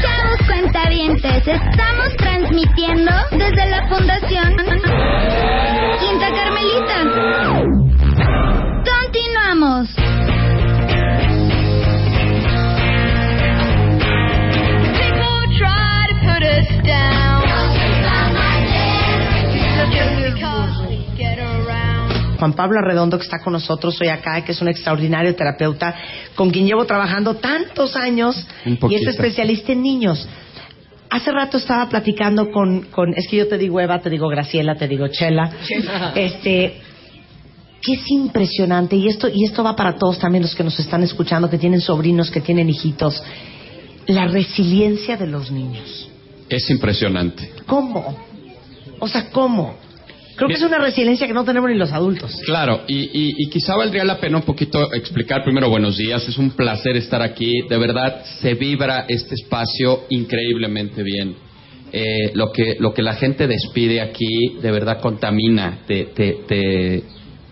Chavos cuentavientes, estamos transmitiendo desde la Fundación Quinta Carmelita. Continuamos. Juan Pablo Arredondo, que está con nosotros hoy acá, que es un extraordinario terapeuta con quien llevo trabajando tantos años y es especialista en niños. Hace rato estaba platicando con, con, es que yo te digo Eva, te digo Graciela, te digo Chela, este, que es impresionante y esto y esto va para todos también los que nos están escuchando, que tienen sobrinos, que tienen hijitos, la resiliencia de los niños. Es impresionante. ¿Cómo? O sea, ¿cómo? Creo que es una resiliencia que no tenemos ni los adultos. Claro, y, y- y quizá valdría la pena un poquito explicar primero buenos días. Es un placer estar aquí. De verdad, se vibra este espacio increíblemente bien. Eh, lo, que, lo que la gente despide aquí, de verdad, contamina, te, te, te,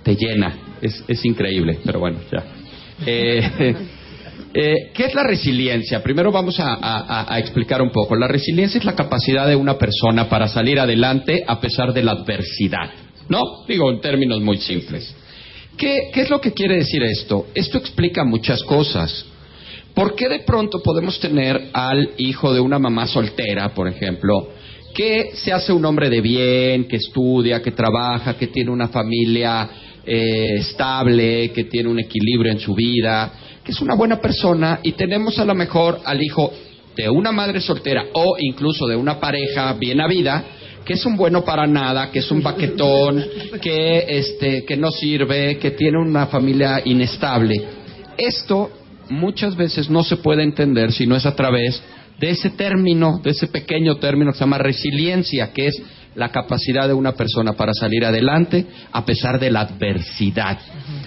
te llena. Es, es increíble, pero bueno, ya. Eh, eh, ¿Qué es la resiliencia? Primero vamos a, explicar un poco. La resiliencia es la capacidad de una persona para salir adelante a pesar de la adversidad. ¿No? Digo en términos muy simples. ¿Qué, qué es lo que quiere decir esto? Esto explica muchas cosas. ¿Por qué de pronto podemos tener al hijo de una mamá soltera, por ejemplo, que se hace un hombre de bien, que estudia, que trabaja, que tiene una familia eh, estable, que tiene un equilibrio en su vida, que es una buena persona y tenemos a lo mejor al hijo de una madre soltera o incluso de una pareja bien habida que es un bueno para nada, que es un baquetón, que este que no sirve, que tiene una familia inestable. Esto muchas veces no se puede entender si no es a través de ese término, de ese pequeño término que se llama resiliencia, que es la capacidad de una persona para salir adelante a pesar de la adversidad,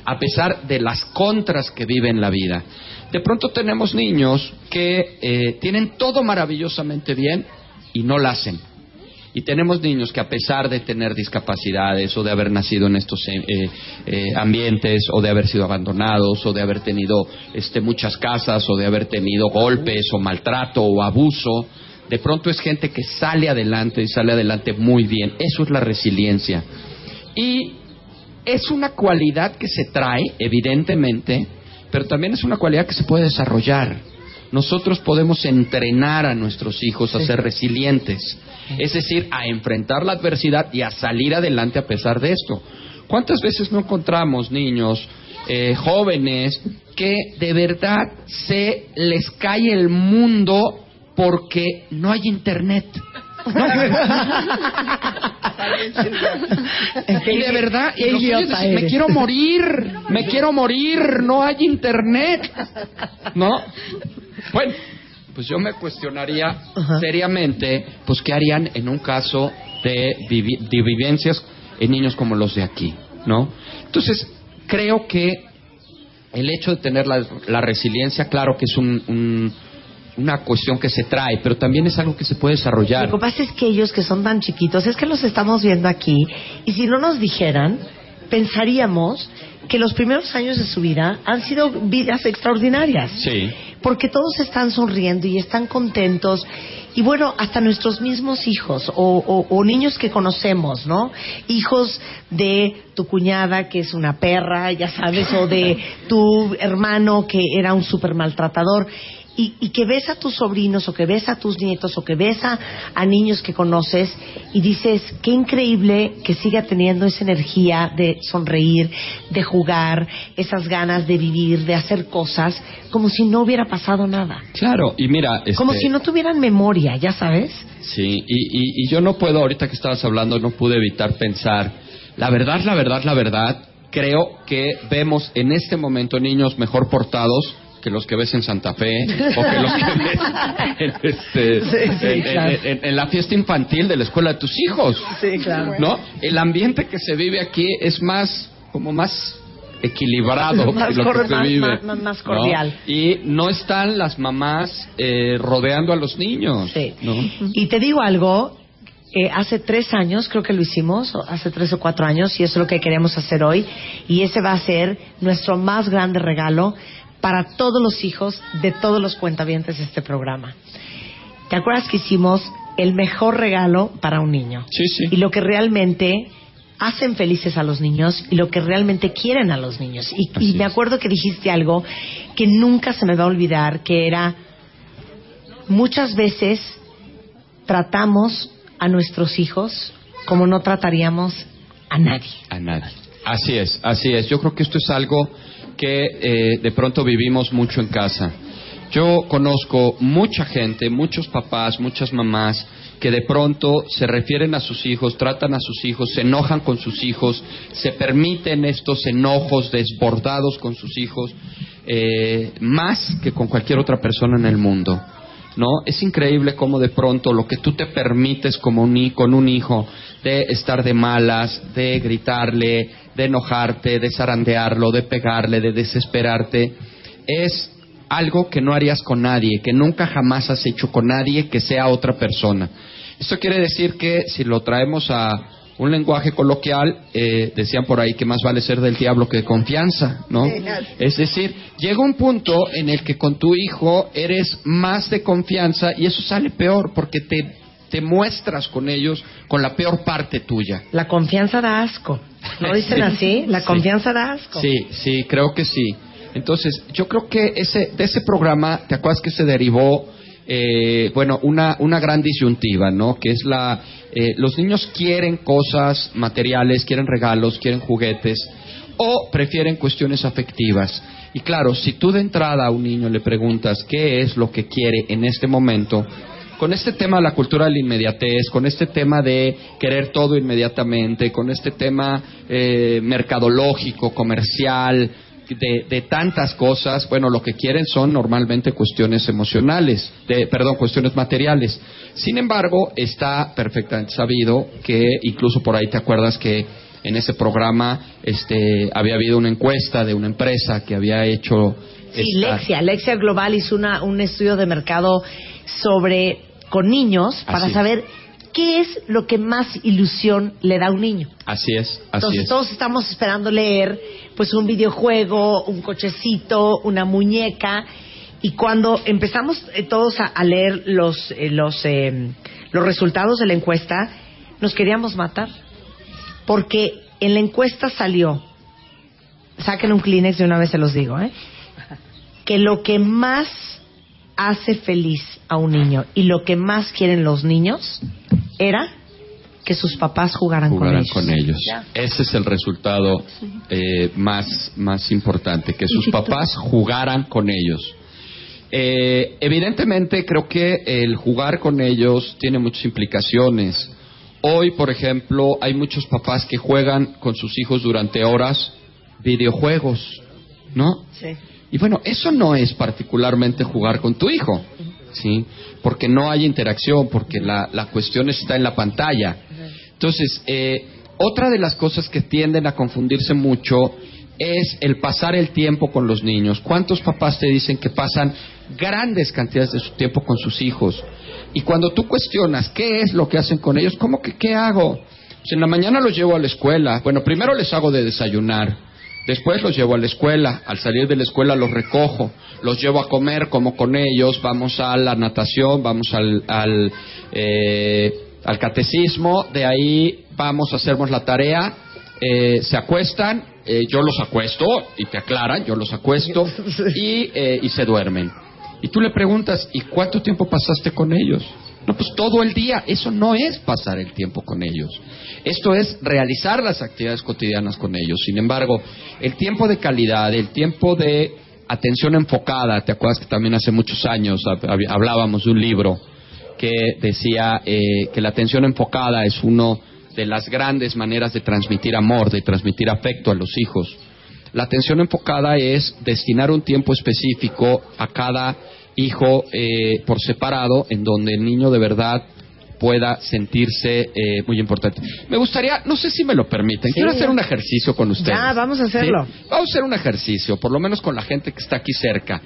a pesar de las contras que vive en la vida. De pronto tenemos niños que eh, tienen todo maravillosamente bien y no lo hacen. Y tenemos niños que a pesar de tener discapacidades o de haber nacido en estos eh, eh, ambientes o de haber sido abandonados o de haber tenido este, muchas casas o de haber tenido golpes o maltrato o abuso, de pronto es gente que sale adelante y sale adelante muy bien. Eso es la resiliencia. Y es una cualidad que se trae, evidentemente, pero también es una cualidad que se puede desarrollar. Nosotros podemos entrenar a nuestros hijos a ser resilientes, es decir, a enfrentar la adversidad y a salir adelante a pesar de esto. ¿Cuántas veces no encontramos niños, eh, jóvenes, que de verdad se les cae el mundo porque no hay internet? Y de verdad, y los niños dicen, me eres". quiero morir, me quiero morir, no hay internet. ¿No? Bueno, pues yo me cuestionaría seriamente, pues qué harían en un caso de, vivi- de vivencias en niños como los de aquí, ¿no? Entonces, creo que el hecho de tener la, la resiliencia, claro que es un- un- una cuestión que se trae, pero también es algo que se puede desarrollar. Lo que pasa es que ellos que son tan chiquitos, es que los estamos viendo aquí, y si no nos dijeran, pensaríamos que los primeros años de su vida han sido vidas extraordinarias. Sí. Porque todos están sonriendo y están contentos. Y bueno, hasta nuestros mismos hijos o, o- o niños que conocemos, ¿no? Hijos de tu cuñada que es una perra, ya sabes, o de tu hermano que era un súper maltratador. Y, y que ves a tus sobrinos o que ves a tus nietos o que ves a, a niños que conoces y dices, qué increíble que siga teniendo esa energía de sonreír, de jugar, esas ganas de vivir, de hacer cosas, como si no hubiera pasado nada. Claro, y mira, Como este- si no tuvieran memoria, ya sabes. Sí, y, y- y yo no puedo, ahorita que estabas hablando, no pude evitar pensar, la verdad, la verdad, la verdad, creo que vemos en este momento niños mejor portados que los que ves en Santa Fe o que los que ves en, este, Sí, sí, en- claro. en- en- en la fiesta infantil de la escuela de tus hijos. Sí, claro. ¿No? El ambiente que se vive aquí es más, como más equilibrado Más que lo que se vive. más- más- más ¿no? cordial. Y no están las mamás eh, rodeando a los niños. Sí. ¿no? Y te digo algo, eh, hace tres años creo que lo hicimos, hace tres o cuatro años, y eso es lo que queremos hacer hoy, y ese va a ser nuestro más grande regalo para todos los hijos de todos los cuentavientes de este programa. ¿Te acuerdas que hicimos el mejor regalo para un niño? Sí, sí. Y lo que realmente hacen felices a los niños y lo que realmente quieren a los niños. Y, y me acuerdo que dijiste algo que nunca se me va a olvidar, que era muchas veces tratamos a nuestros hijos como no trataríamos a nadie. A nadie. Así es, así es. Yo creo que esto es algo que eh, de pronto vivimos mucho en casa. Yo conozco mucha gente, muchos papás, muchas mamás que de pronto se refieren a sus hijos, tratan a sus hijos, se enojan con sus hijos, se permiten estos enojos desbordados con sus hijos, eh, más que con cualquier otra persona en el mundo. ¿No? Es increíble cómo de pronto lo que tú te permites como un, con un hijo de estar de malas, de gritarle, de enojarte, de zarandearlo, de pegarle, de desesperarte, es algo que no harías con nadie, que nunca jamás has hecho con nadie que sea otra persona. Esto quiere decir que si lo traemos a un lenguaje coloquial, eh, decían por ahí que más vale ser del diablo que de confianza, ¿no? Es decir, llega un punto en el que con tu hijo eres más de confianza y eso sale peor porque te, te muestras con ellos con la peor parte tuya. La confianza da asco. ¿No dicen Sí. así? La Sí. confianza da asco. Sí, sí, creo que sí. Entonces, yo creo que ese, de ese programa, ¿te acuerdas que se derivó, eh, bueno, una, una gran disyuntiva, ¿no? Que es la, eh, los niños quieren cosas materiales, quieren regalos, quieren juguetes, o prefieren cuestiones afectivas. Y claro, si tú de entrada a un niño le preguntas qué es lo que quiere en este momento, con este tema de la cultura de la inmediatez, con este tema de querer todo inmediatamente, con este tema eh, mercadológico, comercial, de, de tantas cosas, bueno, lo que quieren son normalmente cuestiones emocionales, de, perdón, cuestiones materiales. Sin embargo, está perfectamente sabido que incluso por ahí te acuerdas que en ese programa este, había habido una encuesta de una empresa que había hecho... Sí, esta- Lexia. Lexia Global hizo una, un estudio de mercado sobre con niños para Así saber qué es lo que más ilusión le da a un niño. Así es, así Entonces es. todos estamos esperando leer pues un videojuego, un cochecito, una muñeca y cuando empezamos eh, todos a, a leer los eh, los eh, los resultados de la encuesta nos queríamos matar porque en la encuesta salió saquen un Kleenex de una vez se los digo, ¿eh? que lo que más hace feliz a un niño y lo que más quieren los niños era que sus papás jugaran, jugaran con con ellos. ellos. Ya. Ese es el resultado eh, más, más importante, que sus papás jugaran con ellos. Eh, evidentemente creo que el jugar con ellos tiene muchas implicaciones. Hoy, por ejemplo, hay muchos papás que juegan con sus hijos durante horas videojuegos, ¿no? Sí. Y bueno, eso no es particularmente jugar con tu hijo, ¿sí? Porque no hay interacción, porque la, la cuestión está en la pantalla. Entonces, eh, otra de las cosas que tienden a confundirse mucho es el pasar el tiempo con los niños. ¿Cuántos papás te dicen que pasan grandes cantidades de su tiempo con sus hijos? Y cuando tú cuestionas qué es lo que hacen con ellos, ¿cómo que qué hago? Pues en la mañana los llevo a la escuela. Bueno, primero les hago de desayunar. Después los llevo a la escuela, al salir de la escuela los recojo, los llevo a comer como con ellos, vamos a la natación, vamos al, al, eh, al catecismo, de ahí vamos a hacernos la tarea, eh, se acuestan, eh, yo los acuesto, y te aclaran, yo los acuesto, y, eh, y se duermen. Y tú le preguntas, ¿y cuánto tiempo pasaste con ellos? No, pues todo el día. Eso no es pasar el tiempo con ellos. Esto es realizar las actividades cotidianas con ellos. Sin embargo, el tiempo de calidad, el tiempo de atención enfocada, ¿te acuerdas que también hace muchos años hab- hab- hablábamos de un libro que decía eh, que la atención enfocada es una de las grandes maneras de transmitir amor, de transmitir afecto a los hijos? La atención enfocada es destinar un tiempo específico a cada hijo eh, por separado, en donde el niño de verdad pueda sentirse eh, muy importante. Me gustaría, no sé si me lo permiten, quiero hacer un ejercicio con ustedes. Ya, vamos a hacerlo. Sí, Vamos a hacer un ejercicio, por lo menos con la gente que está aquí cerca.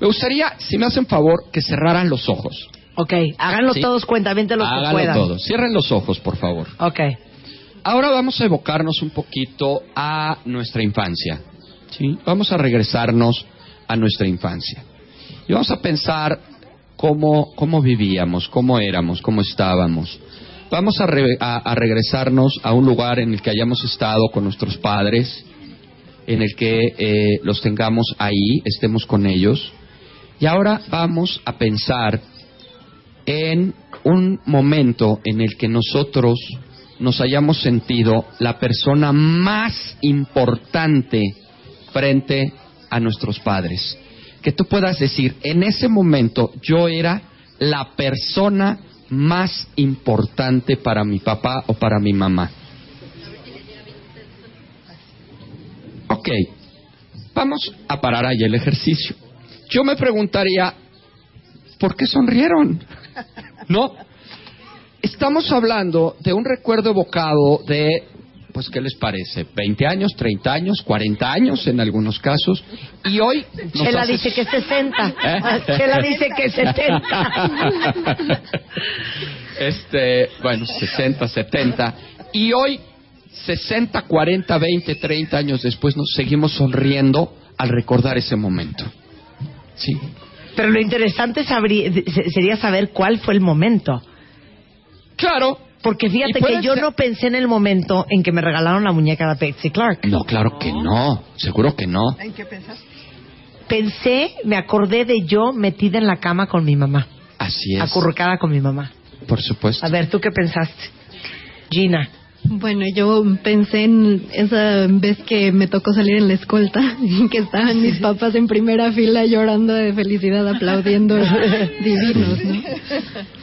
Me gustaría, si me hacen favor, que cerraran los ojos. Ok, háganlo Sí. todos cuentamente los que Háganlo puedan. todos. Cierren los ojos, por favor. Ok. Ahora vamos a evocarnos un poquito a nuestra infancia. ¿sí? Vamos a regresarnos a nuestra infancia. Y vamos a pensar cómo, cómo vivíamos, cómo éramos, cómo estábamos. Vamos a, re- a- regresarnos a un lugar en el que hayamos estado con nuestros padres, en el que eh, los tengamos ahí, estemos con ellos. Y ahora vamos a pensar en un momento en el que nosotros nos hayamos sentido la persona más importante frente a nuestros padres. Que tú puedas decir, en ese momento yo era la persona más importante para mi papá o para mi mamá. Ok, vamos a parar ahí el ejercicio. Yo me preguntaría, ¿por qué sonrieron? ¿No? Estamos hablando de un recuerdo evocado de, pues, ¿qué les parece? ¿20 años, 30 años, 40 años en algunos casos? Y hoy... Chela hace- dice que 60. ¿Eh? Chela dice que 70. este, bueno, 60, 70. Y hoy, 60, 40, 20, 30 años después, nos seguimos sonriendo al recordar ese momento. Sí. Pero lo interesante sabría- se- sería saber cuál fue el momento. Claro. Porque fíjate que yo ser- no pensé en el momento en que me regalaron la muñeca de Betsy Clark. No, claro que no. Seguro que no. ¿En qué pensaste? Pensé, me acordé de yo metida en la cama con mi mamá, Así es. acurrucada con mi mamá. Por supuesto. A ver, ¿tú qué pensaste? Gina. Bueno, yo pensé en esa vez que me tocó salir en la escolta y que estaban mis papás en primera fila llorando de felicidad, aplaudiendo divinos, ¿no?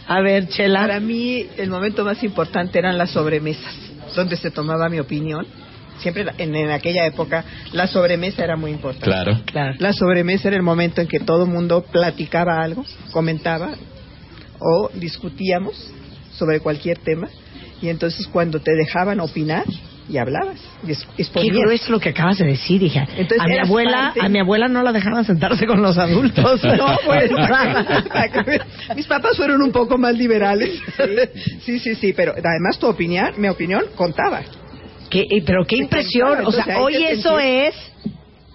A ver, Chela. Para mí el momento más importante eran las sobremesas, donde se tomaba mi opinión. Siempre en, en aquella época la sobremesa era muy importante. Claro. Claro. La sobremesa era el momento en que todo el mundo platicaba algo, comentaba o discutíamos sobre cualquier tema. Y entonces cuando te dejaban opinar y hablabas y es- Qué exponías. grueso lo que acabas de decir, hija. Entonces, a mi abuela, parte- a mi abuela no la dejaban sentarse con los adultos. No, pues mis papás fueron un poco más liberales. Sí, sí, sí, pero además tu opinión, mi opinión contaba. Qué- eh, pero qué impresión. O sea, hoy eso es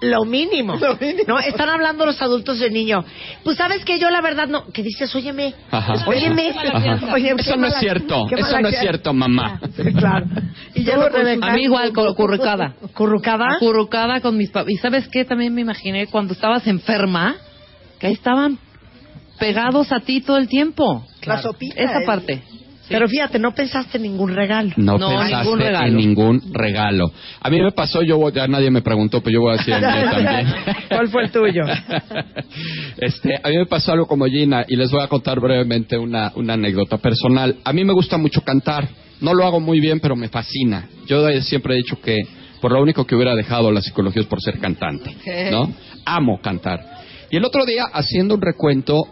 lo mínimo. Lo mínimo. No, están hablando los adultos del niño. Pues sabes que yo la verdad no. Que dices, óyeme, Ajá. óyeme. Ajá. Oye, Eso no es cierto. Eso no es cierto, mamá. Sí, claro. Y ya lo. A mí igual, cu- currucada. ¿Currucada? Acurrucada con mis papás. ¿Y sabes qué? También me imaginé cuando estabas enferma, que ahí estaban pegados a ti todo el tiempo. La sopita. Esa el- parte. Pero fíjate, no pensaste en ningún regalo. No, No, pensaste ningún regalo. en ningún regalo. A mí me pasó, yo voy- ya nadie me preguntó, pero yo voy a decir el mío también. ¿Cuál fue el tuyo? Este, a mí me pasó algo como Gina y les voy a contar brevemente una, una anécdota personal. A mí me gusta mucho cantar. No lo hago muy bien, pero me fascina. Yo siempre he dicho que por lo único que hubiera dejado la psicología es por ser cantante, ¿no? Amo cantar. Y el otro día, haciendo un recuento,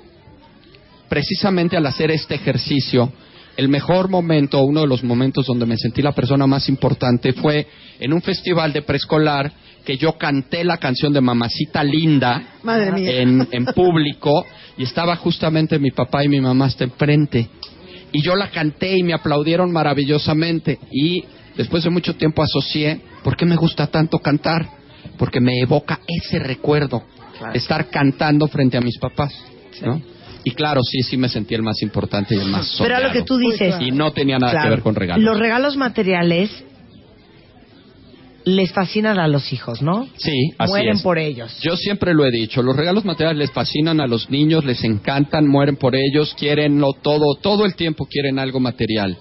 precisamente al hacer este ejercicio, el mejor momento, uno de los momentos donde me sentí la persona más importante fue en un festival de preescolar que yo canté la canción de Mamacita Linda Madre mía. en, en público y estaba justamente mi papá y mi mamá hasta enfrente. Y yo la canté y me aplaudieron maravillosamente. Y después de mucho tiempo asocié, ¿por qué me gusta tanto cantar? Porque me evoca ese recuerdo, estar cantando frente a mis papás, ¿no? Y claro, sí, sí me sentí el más importante y el más Pero a lo que tú dices. Y no tenía nada que ver con regalos. Los regalos materiales les fascinan a los hijos, ¿no? Sí, así Mueren es. por ellos. Yo siempre lo he dicho, los regalos materiales les fascinan a los niños, les encantan, mueren por ellos, quieren lo todo, todo el tiempo quieren algo material.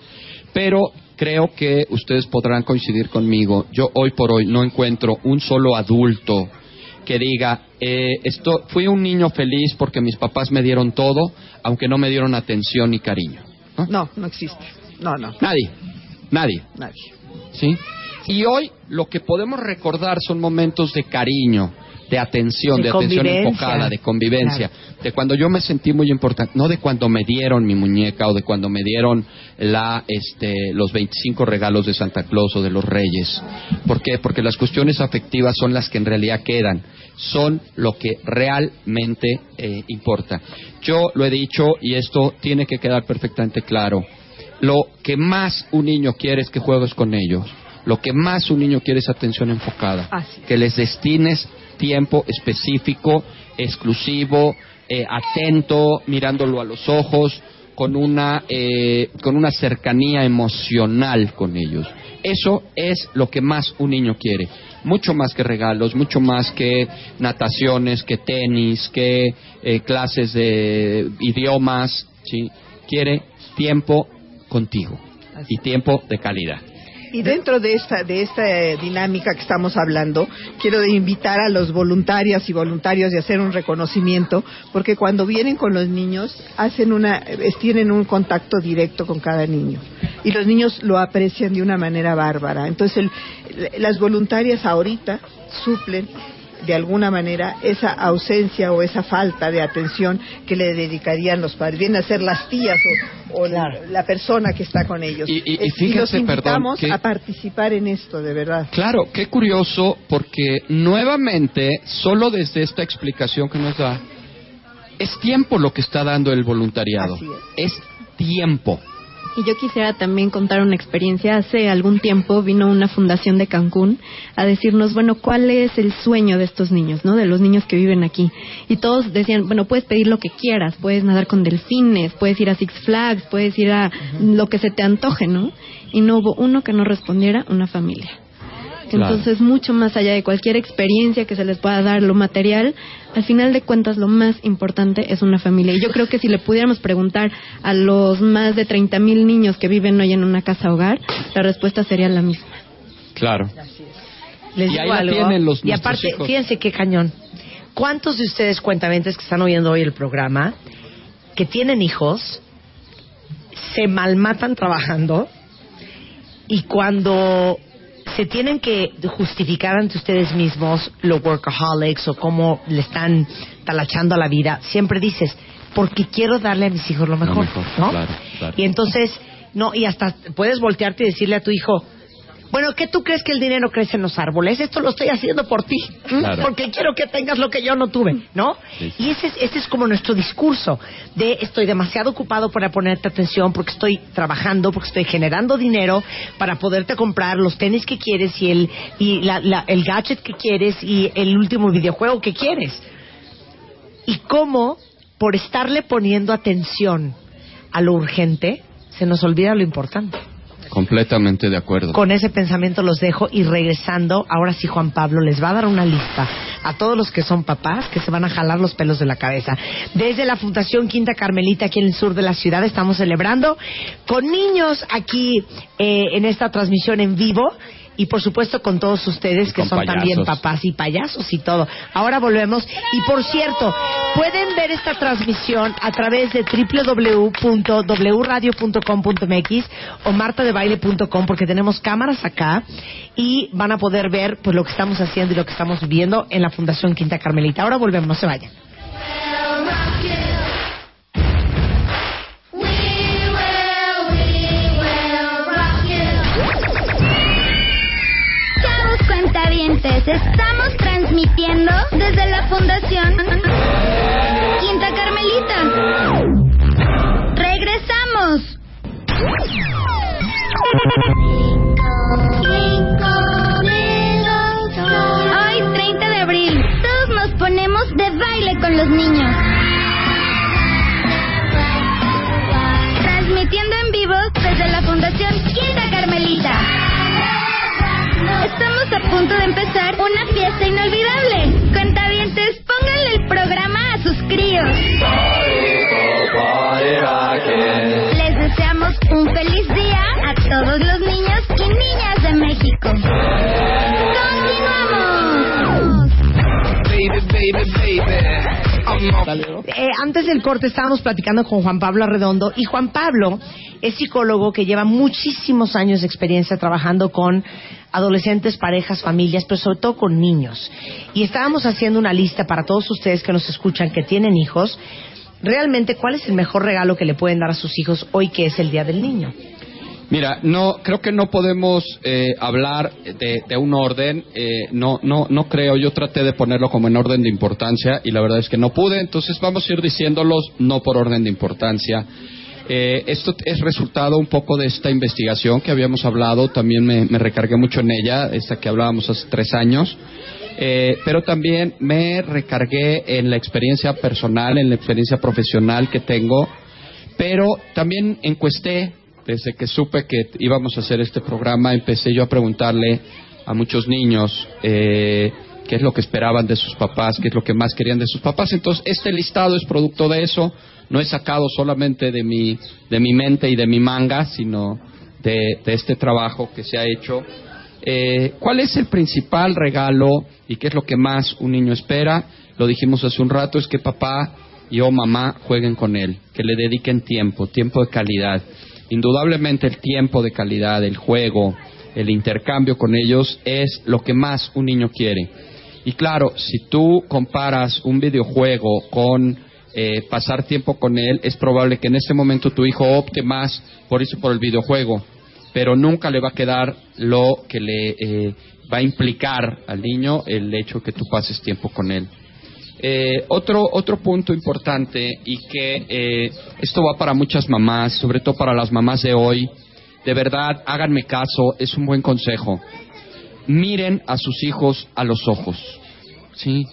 Pero creo que ustedes podrán coincidir conmigo. Yo hoy por hoy no encuentro un solo adulto que diga, eh, esto, fui un niño feliz porque mis papás me dieron todo, aunque no me dieron atención ni cariño. ¿no? No, no existe. No, no, Nadie, nadie. nadie. ¿Sí? Y hoy lo que podemos recordar son momentos de cariño, de atención, De de, atención enfocada, de convivencia, de cuando yo me sentí muy importante, no de cuando me dieron mi muñeca o de cuando me dieron la, este, los 25 regalos de Santa Claus o de los Reyes. ¿Por qué? Porque las cuestiones afectivas son las que en realidad quedan, son lo que realmente eh, importa. Yo lo he dicho y esto tiene que quedar perfectamente claro. Lo que más un niño quiere es que juegues con ellos. Lo que más un niño quiere es atención enfocada. Así Que les destines tiempo específico, exclusivo, eh, atento, mirándolo a los ojos, con una, eh, con una cercanía emocional con ellos. Eso es lo que más un niño quiere. Mucho más que regalos, mucho más que nataciones, que tenis, que eh, clases de idiomas. ¿sí? Quiere tiempo contigo y tiempo de calidad. Y dentro de esta, de esta dinámica que estamos hablando, quiero invitar a los voluntarias y voluntarios de hacer un reconocimiento, porque cuando vienen con los niños, hacen una, eh, tienen un contacto directo con cada niño. Y los niños lo aprecian de una manera bárbara. Entonces, el- las voluntarias ahorita suplen de alguna manera esa ausencia o esa falta de atención que le dedicarían los padres. Vienen a ser las tías o, o la, la persona que está con ellos. Y- y- y Eh, fíjese, los perdón, invitamos que- a participar en esto, de verdad. Claro, qué curioso, porque nuevamente, solo desde esta explicación que nos da, es tiempo lo que está dando el voluntariado. Así es tiempo. Y yo quisiera también contar una experiencia. Hace algún tiempo vino una fundación de Cancún a decirnos, bueno, ¿cuál es el sueño de estos niños, no? De los niños que viven aquí. Y todos decían, bueno, puedes pedir lo que quieras, puedes nadar con delfines, puedes ir a Six Flags, puedes ir a lo que se te antoje, ¿no? Y no hubo uno que no respondiera, una familia. Claro. Entonces, mucho más allá de cualquier experiencia que se les pueda dar, lo material, al final de cuentas, lo más importante es una familia. Y yo creo que si le pudiéramos preguntar a los más de 30 mil niños que viven hoy en una casa hogar, la respuesta sería la misma. Claro. Les Y digo ahí la algo. tienen los- y aparte, hijos. fíjense qué cañón. ¿Cuántos de ustedes cuentamente que están oyendo hoy el programa que tienen hijos se malmatan trabajando y cuando se tienen que justificar ante ustedes mismos los workaholics o cómo le están talachando a la vida, siempre dices, porque quiero darle a mis hijos lo mejor, mejor, ¿no? claro, claro. Y entonces, no, y hasta puedes voltearte y decirle a tu hijo, bueno, ¿qué tú crees que el dinero crece en los árboles? Esto lo estoy haciendo por ti, porque quiero que tengas lo que yo no tuve, ¿no? Sí. Y ese es, ese es como nuestro discurso de estoy demasiado ocupado para ponerte atención porque estoy trabajando, porque estoy generando dinero para poderte comprar los tenis que quieres y el y la- la- el gadget que quieres y el último videojuego que quieres. Y cómo por estarle poniendo atención a lo urgente se nos olvida lo importante. Completamente de acuerdo. Con ese pensamiento los dejo y regresando, ahora sí Juan Pablo les va a dar una lista a todos los que son papás que se van a jalar los pelos de la cabeza. Desde la Fundación Quinta Carmelita aquí en el sur de la ciudad estamos celebrando con niños aquí eh, en esta transmisión en vivo y por supuesto con todos ustedes que son también papás y payasos y todo. Ahora volvemos y por cierto, pueden ver esta transmisión a través de www.wradio.com.mx o martadebaile.com porque tenemos cámaras acá y van a poder ver pues lo que estamos haciendo y lo que estamos viviendo en la Fundación Quinta Carmelita. Ahora volvemos, no se vayan. a punto de empezar una fiesta inolvidable. Cuentavientes, pónganle el programa a sus críos. Les deseamos un feliz día a todos los niños y niñas de México. ¡Continuamos! Eh, antes del corte estábamos platicando con Juan Pablo Arredondo y Juan Pablo es psicólogo que lleva muchísimos años de experiencia trabajando con adolescentes, parejas, familias, pero sobre todo con niños. Y estábamos haciendo una lista para todos ustedes que nos escuchan que tienen hijos, realmente cuál es el mejor regalo que le pueden dar a sus hijos hoy que es el Día del Niño. Mira, no, creo que no podemos eh, hablar de, de un orden. eh, no, no, no creo. Yo traté de ponerlo como en orden de importancia y la verdad es que no pude. Entonces vamos a ir diciéndolos no por orden de importancia. Eh, esto es resultado un poco de esta investigación que habíamos hablado. También me, recargué mucho en ella, esta que hablábamos hace tres años. Eh, pero también me recargué en la experiencia personal, en la experiencia profesional que tengo. Pero también encuesté desde que supe que íbamos a hacer este programa, empecé yo a preguntarle a muchos niños eh, qué es lo que esperaban de sus papás, qué es lo que más querían de sus papás. Entonces, este listado es producto de eso. No he sacado solamente de mi, de mi mente y de mi manga, sino de, este trabajo que se ha hecho. Eh, ¿Cuál es el principal regalo y qué es lo que más un niño espera? Lo dijimos hace un rato, es que papá y o mamá jueguen con él, que le dediquen tiempo, tiempo de calidad. Indudablemente el tiempo de calidad, el juego, el intercambio con ellos es lo que más un niño quiere. Y claro, si tú comparas un videojuego con eh, pasar tiempo con él, es probable que en ese momento tu hijo opte más por eso por el videojuego, pero nunca le va a quedar lo que le eh, va a implicar al niño el hecho que tú pases tiempo con él. Eh, otro, otro punto importante y que eh, esto va para muchas mamás, sobre todo para las mamás de hoy, de verdad, háganme caso, es un buen consejo. Miren a sus hijos a los ojos. ¿sí?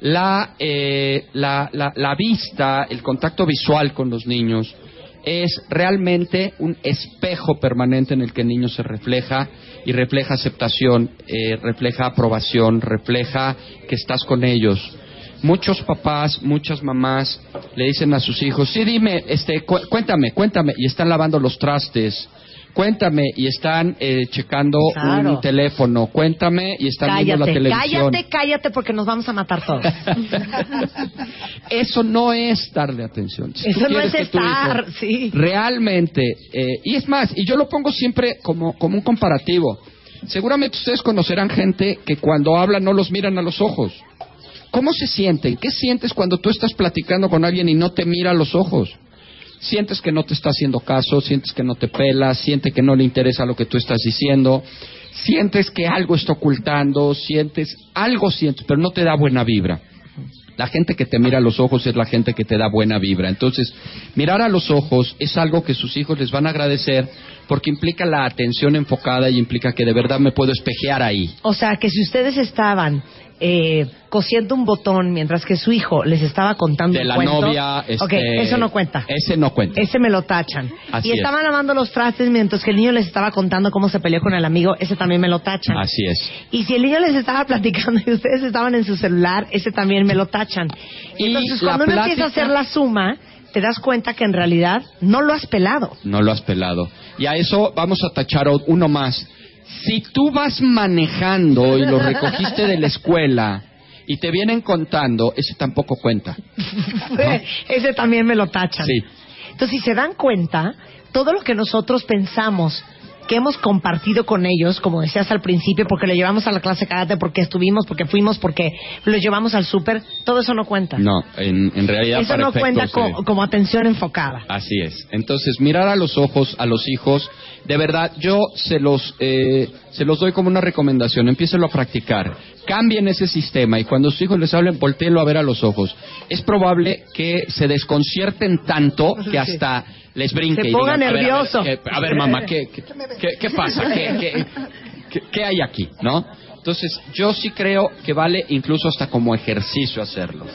La, eh, la, la, la vista, el contacto visual con los niños es realmente un espejo permanente en el que el niño se refleja y refleja aceptación, eh, refleja aprobación, refleja que estás con ellos. Muchos papás, muchas mamás le dicen a sus hijos, sí, dime, este, cu- cuéntame, cuéntame, y están lavando los trastes. Cuéntame, y están eh, checando Claro. un teléfono. Cuéntame, y están viendo la televisión. cállate, cállate porque nos vamos a matar todos. Eso no es darle atención. Si Eso no es estar, sí. Realmente, eh, y es más, y yo lo pongo siempre como, como un comparativo. Seguramente ustedes conocerán gente que cuando habla no los miran a los ojos. ¿Cómo se sienten? ¿Qué sientes cuando tú estás platicando con alguien y no te mira a los ojos? Sientes que no te está haciendo caso, sientes que no te pela, sientes que no le interesa lo que tú estás diciendo, sientes que algo está ocultando, sientes, algo sientes, pero no te da buena vibra. La gente que te mira a los ojos es la gente que te da buena vibra. Entonces, mirar a los ojos es algo que sus hijos les van a agradecer porque implica la atención enfocada y implica que de verdad me puedo espejear ahí. O sea, que si ustedes estaban eh, cosiendo un botón mientras que su hijo les estaba contando De un la cuento, novia, ok, este, eso no cuenta. Ese no cuenta. Ese me lo tachan. Así y es. estaban lavando los trastes mientras que el niño les estaba contando cómo se peleó con el amigo, ese también me lo tachan. Así es. Y si el niño les estaba platicando y ustedes estaban en su celular, ese también me lo tachan. Y Entonces, la cuando uno empieza a hacer la suma, te das cuenta que en realidad no lo has pelado. No lo has pelado. Y a eso vamos a tachar uno más. Si tú vas manejando y lo recogiste de la escuela y te vienen contando, ese tampoco cuenta. ese también me lo tachan. Sí. Entonces, si se dan cuenta, todo lo que nosotros pensamos que hemos compartido con ellos, como decías al principio, porque lo llevamos a la clase karate, porque estuvimos, porque fuimos, porque lo llevamos al súper, todo eso no cuenta. No, en, en realidad eso para no cuenta de- como atención enfocada. Así es. Entonces, mirar a los ojos a los hijos, de verdad, yo se los, eh, se los doy como una recomendación. Empiécenlo a practicar. Cambien ese sistema y cuando sus hijos les hablen, volteenlo a ver a los ojos. Es probable que se desconcierten tanto que hasta les brinque. Se y ponga digan, a ver, a ver, nervioso. ¿qué- A ver, mamá, ¿qué, qué, qué- qué pasa? ¿Qué, qué, qué- qué hay aquí? ¿No? Entonces, yo sí creo que vale incluso hasta como ejercicio hacerlo.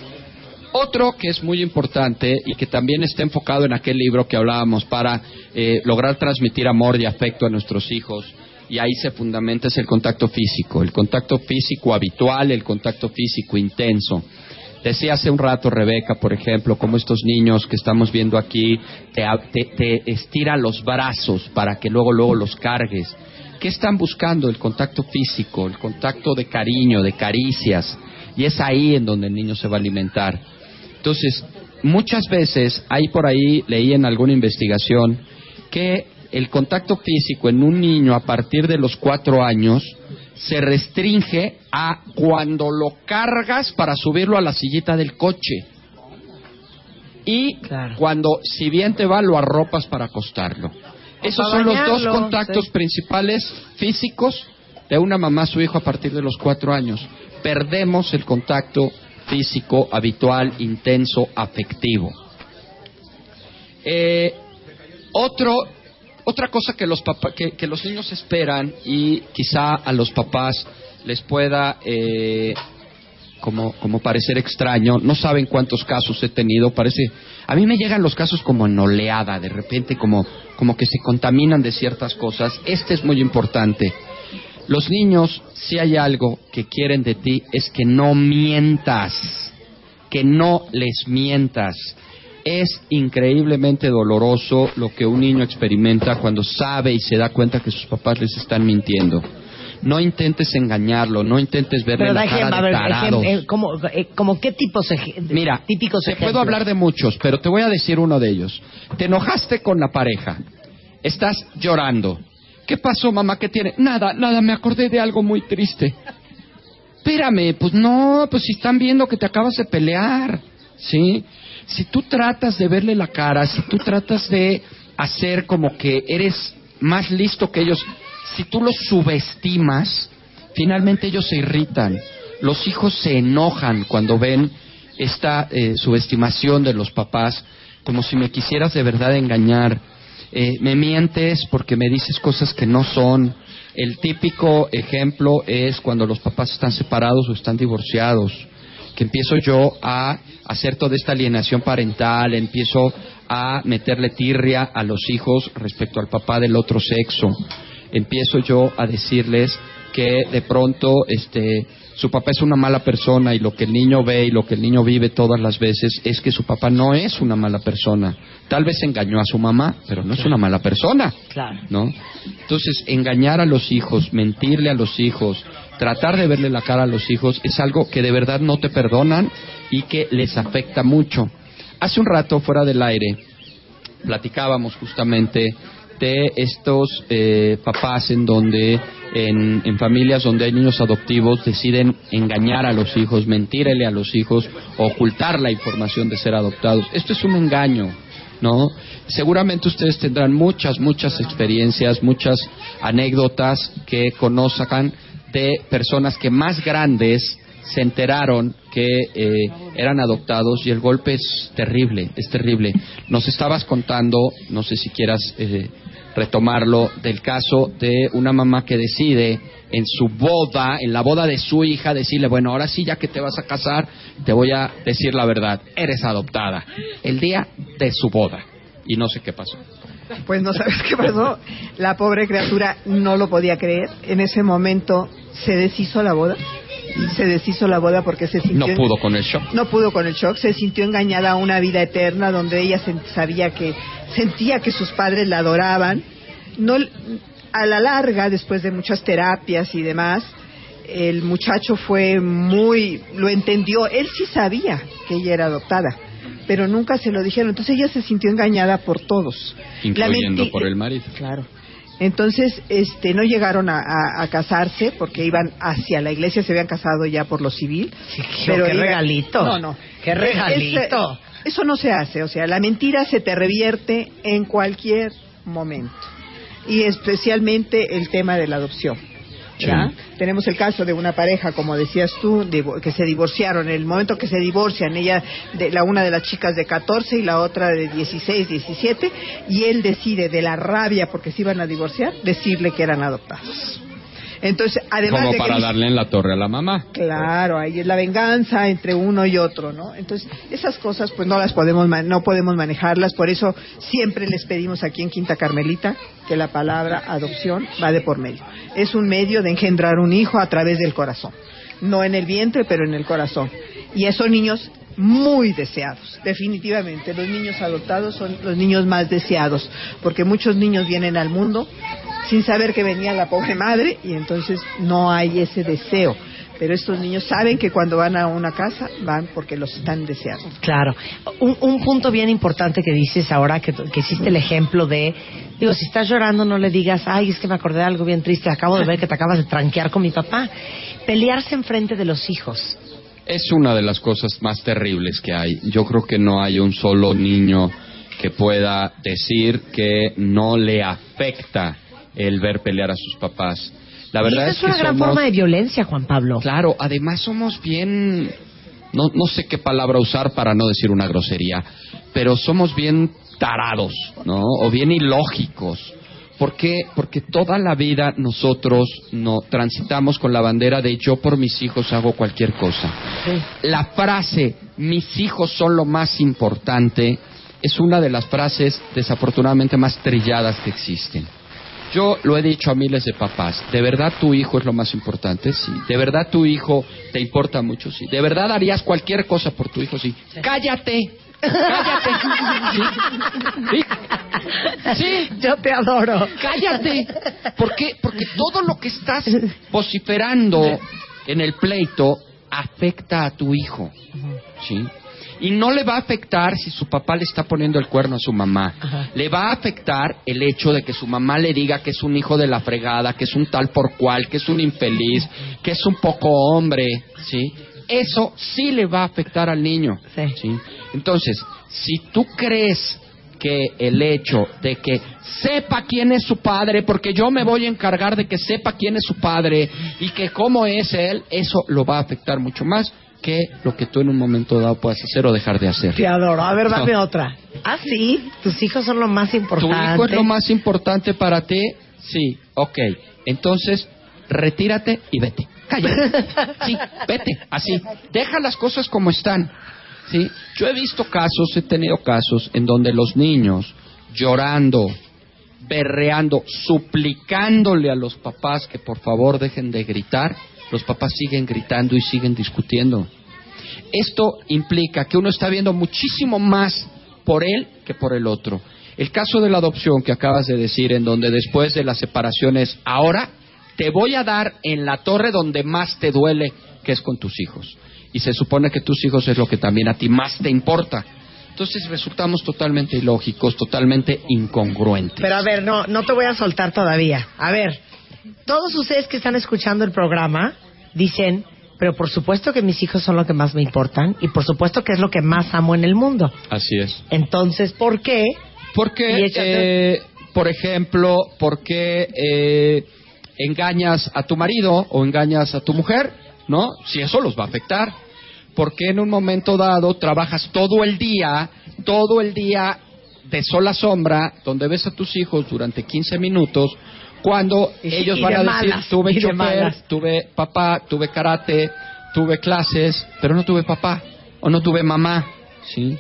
Otro que es muy importante y que también está enfocado en aquel libro que hablábamos para eh, lograr transmitir amor y afecto a nuestros hijos, y ahí se fundamenta es el contacto físico, el contacto físico habitual, el contacto físico intenso. Decía hace un rato Rebeca, por ejemplo, como estos niños que estamos viendo aquí te, te, te estira los brazos para que luego luego los cargues. ¿Qué están buscando? El contacto físico, el contacto de cariño, de caricias. Y es ahí en donde el niño se va a alimentar. Entonces, muchas veces, hay por ahí, leí en alguna investigación, que el contacto físico en un niño a partir de los cuatro años se restringe a cuando lo cargas para subirlo a la sillita del coche. Y cuando, si bien te va, lo arropas para acostarlo. Esos son los dos contactos sí. principales físicos de una mamá a su hijo a partir de los cuatro años. Perdemos el contacto físico habitual, intenso, afectivo. Eh, otro, otra cosa que los, papa- que, que los niños esperan y quizá a los papás les pueda eh, como, como parecer extraño, no saben cuántos casos he tenido, parece, a mí me llegan los casos como en oleada, de repente como, como que se contaminan de ciertas cosas. Este es muy importante. Los niños, si hay algo que quieren de ti, es que no mientas, que no les mientas. Es increíblemente doloroso lo que un niño experimenta cuando sabe y se da cuenta que sus papás les están mintiendo. No intentes engañarlo, no intentes verle Pero la cara de ver, tarado. ejem- eh, ¿cómo, eh, como qué tipos Mira, típicos te ejemplos? puedo hablar de muchos, pero te voy a decir uno de ellos. Te enojaste con la pareja, estás llorando. ¿Qué pasó, mamá? ¿Qué tiene? Nada, nada, me acordé de algo muy triste. Espérame, pues no, pues si están viendo que te acabas de pelear, ¿sí? Si tú tratas de verle la cara, si tú tratas de hacer como que eres más listo que ellos, si tú los subestimas, finalmente ellos se irritan. Los hijos se enojan cuando ven esta eh, subestimación de los papás, como si me quisieras de verdad engañar. Eh, me mientes porque me dices cosas que no son. El típico ejemplo es cuando los papás están separados o están divorciados, que empiezo yo a hacer toda esta alienación parental, empiezo a meterle tirria a los hijos respecto al papá del otro sexo, empiezo yo a decirles que de pronto este su papá es una mala persona y lo que el niño ve y lo que el niño vive todas las veces es que su papá no es una mala persona. Tal vez engañó a su mamá, pero no es una mala persona. Claro. ¿no? Entonces, engañar a los hijos, mentirle a los hijos, tratar de verle la cara a los hijos es algo que de verdad no te perdonan y que les afecta mucho. Hace un rato, fuera del aire, platicábamos justamente de estos eh, papás en donde en, en familias donde hay niños adoptivos deciden engañar a los hijos, mentirle a los hijos, ocultar la información de ser adoptados. Esto es un engaño, ¿no? Seguramente ustedes tendrán muchas, muchas experiencias, muchas anécdotas que conozcan de personas que más grandes se enteraron que eh, eran adoptados y el golpe es terrible, es terrible. Nos estabas contando, no sé si quieras eh, retomarlo, del caso de una mamá que decide en su boda, en la boda de su hija, decirle, bueno, ahora sí, ya que te vas a casar, te voy a decir la verdad, eres adoptada. El día de su boda. Y no sé qué pasó. Pues no sabes qué pasó. La pobre criatura no lo podía creer. En ese momento se deshizo la boda. Se deshizo la boda porque se sintió... No pudo con el shock. No pudo con el shock. Se sintió engañada a una vida eterna donde ella sabía que... Sentía que sus padres la adoraban. No, a la larga, después de muchas terapias y demás, el muchacho fue muy... Lo entendió. Él sí sabía que ella era adoptada. Pero nunca se lo dijeron. Entonces ella se sintió engañada por todos. Incluyendo por el marido. Claro. Entonces, este, no llegaron a, a- a casarse porque iban hacia la iglesia, se habían casado ya por lo civil. qué iba- regalito. No, no. Qué regalito. Eso no se hace, o sea, la mentira se te revierte en cualquier momento. Y especialmente el tema de la adopción. ¿Ya? Tenemos el caso de una pareja, como decías tú, que se divorciaron. En el momento que se divorcian, ella, de, la una de las chicas de 14 y la otra de 16, 17, y él decide, de la rabia porque se iban a divorciar, decirle que eran adoptados. Entonces, además Como de para darle en la torre a la mamá. Claro, ahí es la venganza entre uno y otro, ¿no? Entonces, esas cosas pues no las podemos no podemos manejarlas, por eso siempre les pedimos aquí en Quinta Carmelita que la palabra adopción va de por medio. Es un medio de engendrar un hijo a través del corazón. No en el vientre, pero en el corazón. Y esos niños muy deseados, definitivamente. Los niños adoptados son los niños más deseados, porque muchos niños vienen al mundo sin saber que venía la pobre madre y entonces no hay ese deseo. Pero estos niños saben que cuando van a una casa van porque los están deseando. Claro. Un, un punto bien importante que dices ahora, que, que hiciste el ejemplo de, digo, si estás llorando no le digas, ay, es que me acordé de algo bien triste, acabo de ver que te acabas de tranquear con mi papá. Pelearse enfrente de los hijos. Es una de las cosas más terribles que hay. Yo creo que no hay un solo niño que pueda decir que no le afecta el ver pelear a sus papás. La Y verdad esa es, es una que gran somos- forma de violencia, Juan Pablo. Claro, además somos bien, no, no sé qué palabra usar para no decir una grosería, pero somos bien tarados, ¿no? O bien ilógicos. ¿Por qué? Porque toda la vida nosotros no transitamos con la bandera de yo por mis hijos hago cualquier cosa. La frase mis hijos son lo más importante es una de las frases desafortunadamente más trilladas que existen. Yo lo he dicho a miles de papás, ¿de verdad tu hijo es lo más importante? Sí. ¿De verdad tu hijo te importa mucho? Sí. ¿De verdad harías cualquier cosa por tu hijo? Sí. Cállate. Cállate. Sí. Sí. Sí. Yo te adoro. Cállate. ¿Por qué? Porque todo lo que estás vociferando en el pleito afecta a tu hijo. ¿Sí? Y no le va a afectar si su papá le está poniendo el cuerno a su mamá. Le va a afectar el hecho de que su mamá le diga que es un hijo de la fregada, que es un tal por cual, que es un infeliz, que es un poco hombre, ¿sí? Eso sí le va a afectar al niño. ¿sí? Entonces, si tú crees que el hecho de que sepa quién es su padre, porque yo me voy a encargar de que sepa quién es su padre y que cómo es él, eso lo va a afectar mucho más que lo que tú en un momento dado puedas hacer o dejar de hacer. Te adoro. A ver, dame No. otra. Ah, sí. Tus hijos son lo más ¿Tu importante. hijo es lo más importante para ti? Sí, ok. Entonces, retírate y vete. Cállate. Sí, vete, así. Deja las cosas como están. ¿sí? Yo he visto casos, he tenido casos en donde los niños llorando, berreando, suplicándole a los papás que por favor dejen de gritar, los papás siguen gritando y siguen discutiendo. Esto implica que uno está viendo muchísimo más por él que por el otro. El caso de la adopción que acabas de decir, en donde después de las separaciones, ahora te voy a dar en la torre donde más te duele, que es con tus hijos. Y se supone que tus hijos es lo que también a ti más te importa. Entonces resultamos totalmente ilógicos, totalmente incongruentes. Pero a ver, no, no te voy a soltar todavía. A ver, todos ustedes que están escuchando el programa dicen, pero por supuesto que mis hijos son lo que más me importan y por supuesto que es lo que más amo en el mundo. Así es. Entonces, ¿por qué? Porque, échate- eh, por ejemplo, ¿por qué eh, engañas a tu marido o engañas a tu mujer? ¿No? Si eso los va a afectar. ¿Por qué en un momento dado trabajas todo el día, todo el día de sol a sombra, donde ves a tus hijos durante 15 minutos, cuando ellos y van de a decir, malas, tuve de chofer, malas. tuve papá, tuve karate, tuve clases, pero no tuve papá o no tuve mamá, ¿sí?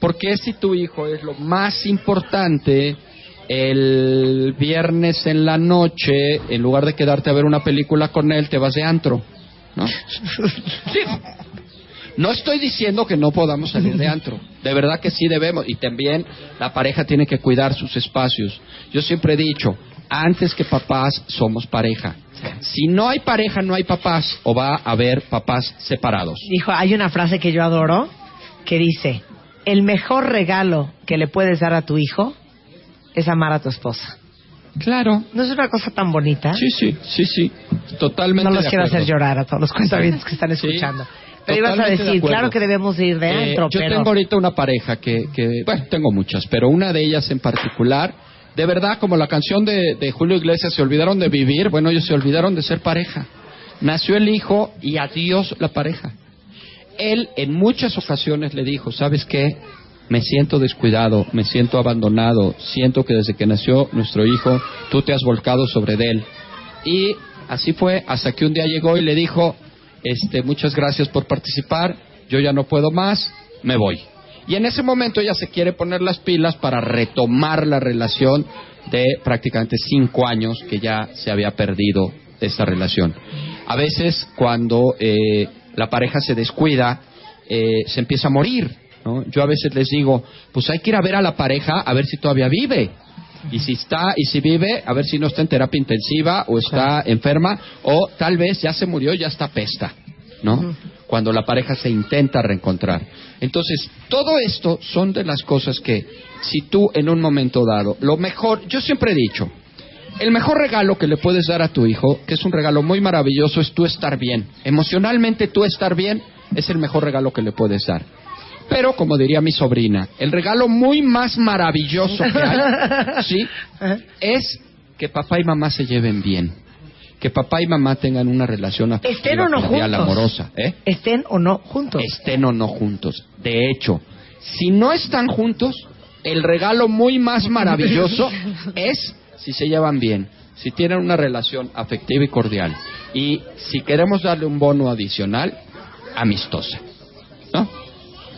Porque si tu hijo es lo más importante, el viernes en la noche, en lugar de quedarte a ver una película con él, te vas de antro, ¿no? No estoy diciendo que no podamos salir de antro. De verdad que sí debemos. Y también la pareja tiene que cuidar sus espacios. Yo siempre he dicho, antes que papás somos pareja. Si no hay pareja, no hay papás. O va a haber papás separados. Dijo, hay una frase que yo adoro que dice, el mejor regalo que le puedes dar a tu hijo es amar a tu esposa. Claro. ¿No es una cosa tan bonita? Sí, sí, sí, sí. Totalmente. No los de quiero hacer llorar a todos los cuentavientes que están Sí, escuchando. Pero ibas a de decir, acuerdo. claro que debemos de ir de Eh, yo pero... tengo ahorita una pareja que, que, bueno, tengo muchas, pero una de ellas en particular, de verdad, como la canción de, Julio Iglesias, se olvidaron de vivir, bueno, ellos se olvidaron de ser pareja. Nació el hijo y adiós la pareja. Él en muchas ocasiones le dijo, ¿sabes qué? Me siento descuidado, me siento abandonado, siento que desde que nació nuestro hijo, tú te has volcado sobre él. Y así fue hasta que un día llegó y le dijo, este, muchas gracias por participar, yo ya no puedo más, me voy. Y en ese momento ella se quiere poner las pilas para retomar la relación de prácticamente cinco años que ya se había perdido esta relación. A veces cuando eh, la pareja se descuida, eh, se empieza a morir. ¿no? Yo a veces les digo, pues hay que ir a ver a la pareja a ver si todavía vive. Y si está, y si vive, a ver si no está en terapia intensiva o está enferma, o tal vez ya se murió, ya está pesta, ¿no? Cuando la pareja se intenta reencontrar. Entonces, todo esto son de las cosas que, si tú en un momento dado, lo mejor, yo siempre he dicho, el mejor regalo que le puedes dar a tu hijo, que es un regalo muy maravilloso, es tú estar bien. Emocionalmente tú estar bien es el mejor regalo que le puedes dar. Pero, como diría mi sobrina, el regalo muy más maravilloso que hay, ¿sí? Es que papá y mamá se lleven bien. Que papá y mamá tengan una relación afectiva, Estén o no cordial, amorosa. ¿eh? Estén o no juntos. Estén o no juntos. De hecho, si no están juntos, el regalo muy más maravilloso es si se llevan bien, si tienen una relación afectiva y cordial. Y si queremos darle un bono adicional, amistosa. ¿No?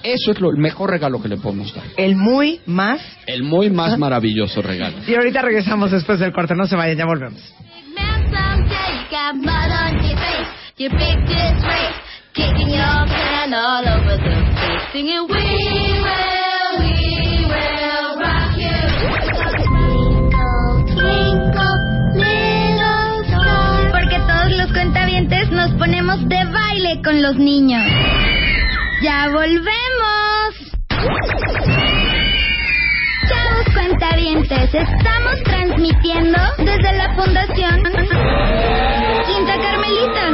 Eso es lo, el mejor regalo que le podemos dar. El muy más. El muy más maravilloso regalo. Y ahorita regresamos después del corte. No se vayan, ya volvemos. You kicking your all over the. Porque todos los cuentavientes nos ponemos de baile con los niños. ¡Ya volvemos! Cuentavientes, estamos transmitiendo desde la Fundación Quinta Carmelita.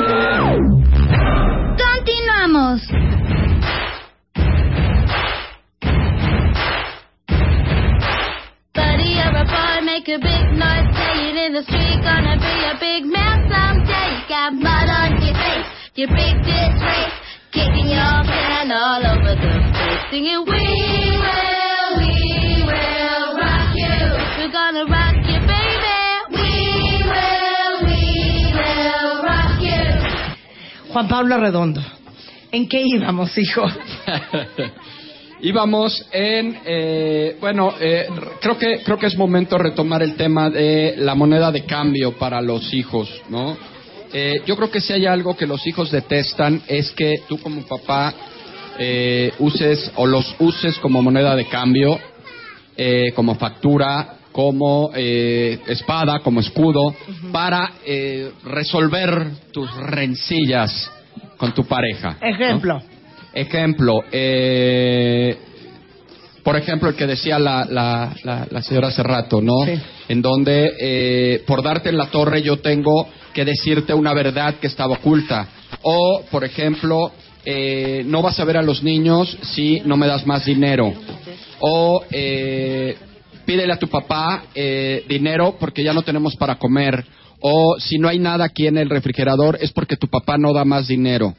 Continuamos. Buddy, you're a boy, make a big noise, playing in the street, gonna be a big man someday. You got mud on your face, your big disgrace, kicking your can all over the place, singing we gonna rock you, baby. We will, we will rock you. Juan Pablo Redondo. ¿En qué íbamos, hijo? Íbamos en, eh, bueno, eh, creo que creo que es momento de retomar el tema de la moneda de cambio para los hijos, ¿no? Eh, yo creo que si hay algo que los hijos detestan es que tú como papá eh, uses o los uses como moneda de cambio, eh, como factura, como eh, espada, como escudo, para eh, resolver tus rencillas con tu pareja. ¿no? Ejemplo. Ejemplo, eh, por ejemplo, el que decía la, la, la, la señora hace rato, ¿no? Sí. En donde eh, por darte en la torre yo tengo que decirte una verdad que estaba oculta. O, por ejemplo, eh, no vas a ver a los niños si no me das más dinero. O eh, pídele a tu papá eh, dinero porque ya no tenemos para comer. O si no hay nada aquí en el refrigerador es porque tu papá no da más dinero.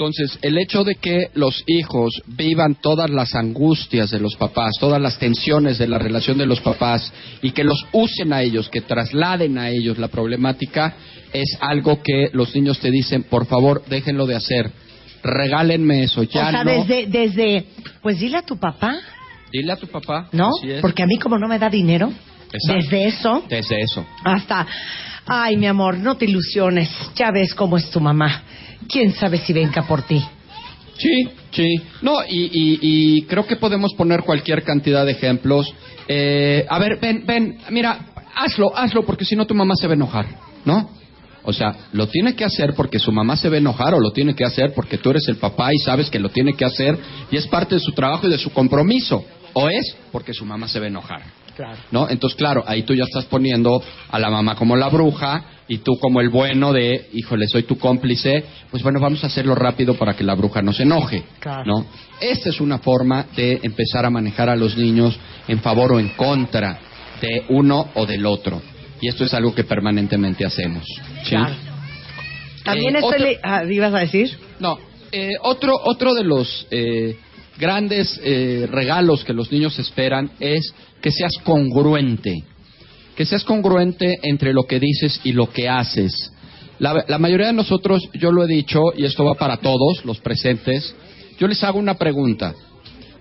Entonces, el hecho de que los hijos vivan todas las angustias de los papás, todas las tensiones de la relación de los papás y que los usen a ellos, que trasladen a ellos la problemática, es algo que los niños te dicen, por favor, déjenlo de hacer. Regálenme eso, ya o sea, no. desde, desde, pues dile a tu papá, Dile a tu papá. ¿no? Porque a mí como no me da dinero, Exacto. desde eso Desde eso. hasta, ay, mi amor, no te ilusiones, ya ves cómo es tu mamá. ¿Quién sabe si venga por ti? Sí, sí. No, y, y- y creo que podemos poner cualquier cantidad de ejemplos. Eh, a ver, ven, ven, mira, hazlo, hazlo, porque si no tu mamá se va a enojar, ¿no? O sea, lo tiene que hacer porque su mamá se va a enojar o lo tiene que hacer porque tú eres el papá y sabes que lo tiene que hacer y es parte de su trabajo y de su compromiso. O es porque su mamá se va a enojar. ¿No? Entonces, claro, ahí tú ya estás poniendo a la mamá como la bruja y tú como el bueno de, híjole, soy tu cómplice, pues bueno, vamos a hacerlo rápido para que la bruja no se enoje. Claro. ¿No? Esta es una forma de empezar a manejar a los niños en favor o en contra de uno o del otro. Y esto es algo que permanentemente hacemos. ¿sí? Claro. También Eh, otro- le- ah, ¿Ibas a decir? no, eh, otro, otro de los eh, grandes eh, regalos que los niños esperan es que seas congruente. Que seas congruente entre lo que dices y lo que haces. La, la mayoría de nosotros, yo lo he dicho, y esto va para todos los presentes, yo les hago una pregunta.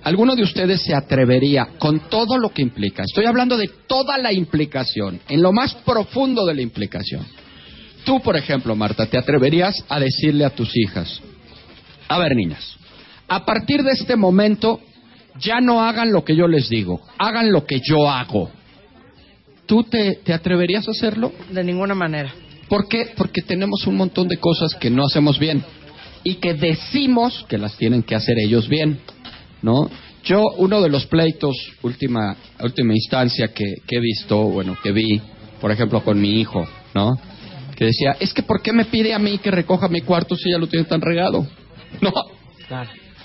¿Alguno de ustedes se atrevería, con todo lo que implica, estoy hablando de toda la implicación, en lo más profundo de la implicación, Tú, por ejemplo, Marta, ¿te atreverías a decirle a tus hijas, a ver, niñas, a partir de este momento ya no hagan lo que yo les digo, hagan lo que yo hago? ¿tú te, te atreverías a hacerlo? De ninguna manera. ¿Por qué? Porque tenemos un montón de cosas que no hacemos bien y que decimos que las tienen que hacer ellos bien, ¿no? Yo, uno de los pleitos, última, última instancia que, que he visto, bueno, que vi, por ejemplo, con mi hijo, ¿no? Que decía, es que ¿por qué me pide a mí que recoja mi cuarto si ella lo tiene tan regado? No.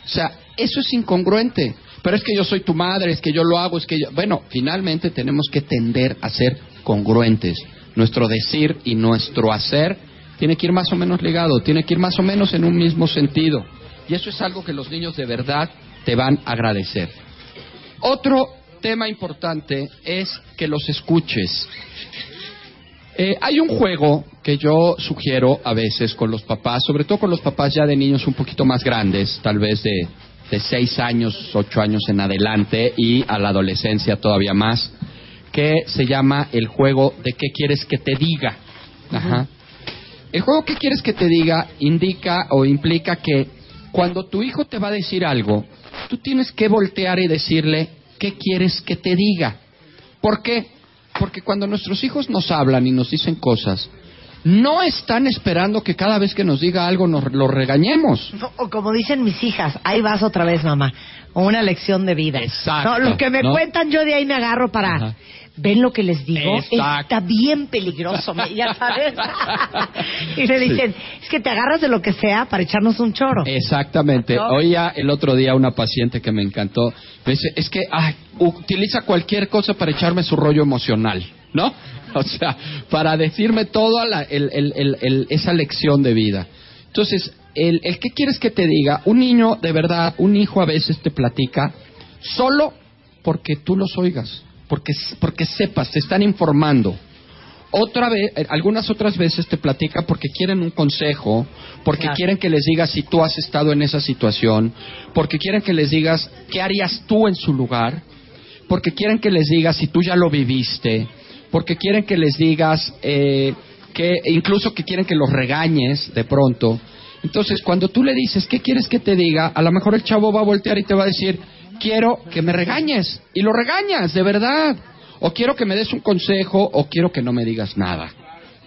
O sea, eso es incongruente. Pero es que yo soy tu madre, es que yo lo hago, es que yo... Bueno, finalmente tenemos que tender a ser congruentes. Nuestro decir y nuestro hacer tiene que ir más o menos ligado, tiene que ir más o menos en un mismo sentido. Y eso es algo que los niños de verdad te van a agradecer. Otro tema importante es que los escuches. Eh, hay un juego que yo sugiero a veces con los papás, sobre todo con los papás ya de niños un poquito más grandes, tal vez de, de seis años, ocho años en adelante y a la adolescencia todavía más, que se llama el juego de qué quieres que te diga. Ajá. El juego qué quieres que te diga indica o implica que cuando tu hijo te va a decir algo, tú tienes que voltear y decirle qué quieres que te diga. ¿Por qué? Porque cuando nuestros hijos nos hablan y nos dicen cosas, no están esperando que cada vez que nos diga algo nos lo regañemos. No, o como dicen mis hijas, ahí vas otra vez, mamá. O una lección de vida. Exacto, No, lo que me ¿no? cuentan yo de ahí me agarro para... Ajá. ¿Ven lo que les digo? Exacto. Está bien peligroso, ya sabes. y le dicen, es que te agarras de lo que sea para echarnos un choro. Exactamente. Oía el otro día una paciente que me encantó. Me dice, es que ay, utiliza cualquier cosa para echarme su rollo emocional, ¿no? O sea, para decirme toda la- el- el- el- el- esa lección de vida. Entonces, el, el qué quieres que te diga, un niño, de verdad, un hijo a veces te platica solo porque tú los oigas, porque, porque sepas, te están informando. Otra vez, eh, algunas otras veces te platica porque quieren un consejo, porque Claro. quieren que les digas si tú has estado en esa situación, porque quieren que les digas qué harías tú en su lugar, porque quieren que les digas si tú ya lo viviste, porque quieren que les digas eh, que incluso que quieren que los regañes de pronto. Entonces, cuando tú le dices qué quieres que te diga, a lo mejor el chavo va a voltear y te va a decir quiero que me regañes y lo regañas de verdad. O quiero que me des un consejo o quiero que no me digas nada.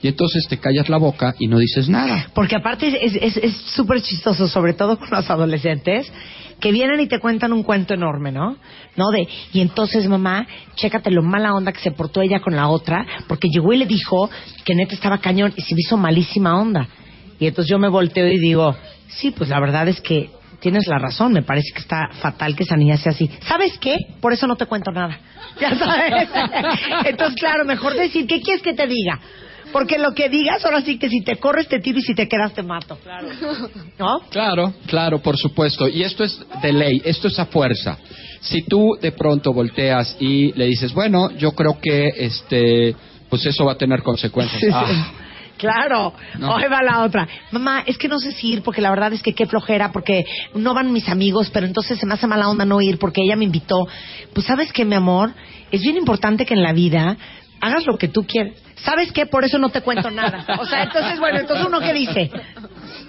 Y entonces te callas la boca y no dices nada. Porque aparte es súper chistoso, sobre todo con los adolescentes, que vienen y te cuentan un cuento enorme, ¿no? ¿No? De, y entonces, mamá, chécate lo mala onda que se portó ella con la otra, porque llegó y le dijo que neta estaba cañón y se me hizo malísima onda. Y entonces yo me volteo y digo, sí, pues la verdad es que tienes la razón, me parece que está fatal que esa niña sea así. ¿Sabes qué? Por eso no te cuento nada. Ya sabes. Entonces, claro, mejor decir, ¿qué quieres que te diga? Porque lo que digas, ahora sí que si te corres te tiro y si te quedas te mato. Claro. ¿No? Claro, claro, por supuesto. Y esto es de ley, esto es a fuerza. Si tú de pronto volteas y le dices, bueno, yo creo que este, pues eso va a tener consecuencias. Sí, sí. Ah, Claro, No. hoy va la otra. Mamá, es que no sé si ir porque la verdad es que qué flojera, porque no van mis amigos, pero entonces se me hace mala onda no ir porque ella me invitó. Pues sabes qué, mi amor, es bien importante que en la vida hagas lo que tú quieres. ¿Sabes qué? Por eso no te cuento nada. O sea, entonces, bueno, entonces uno qué dice,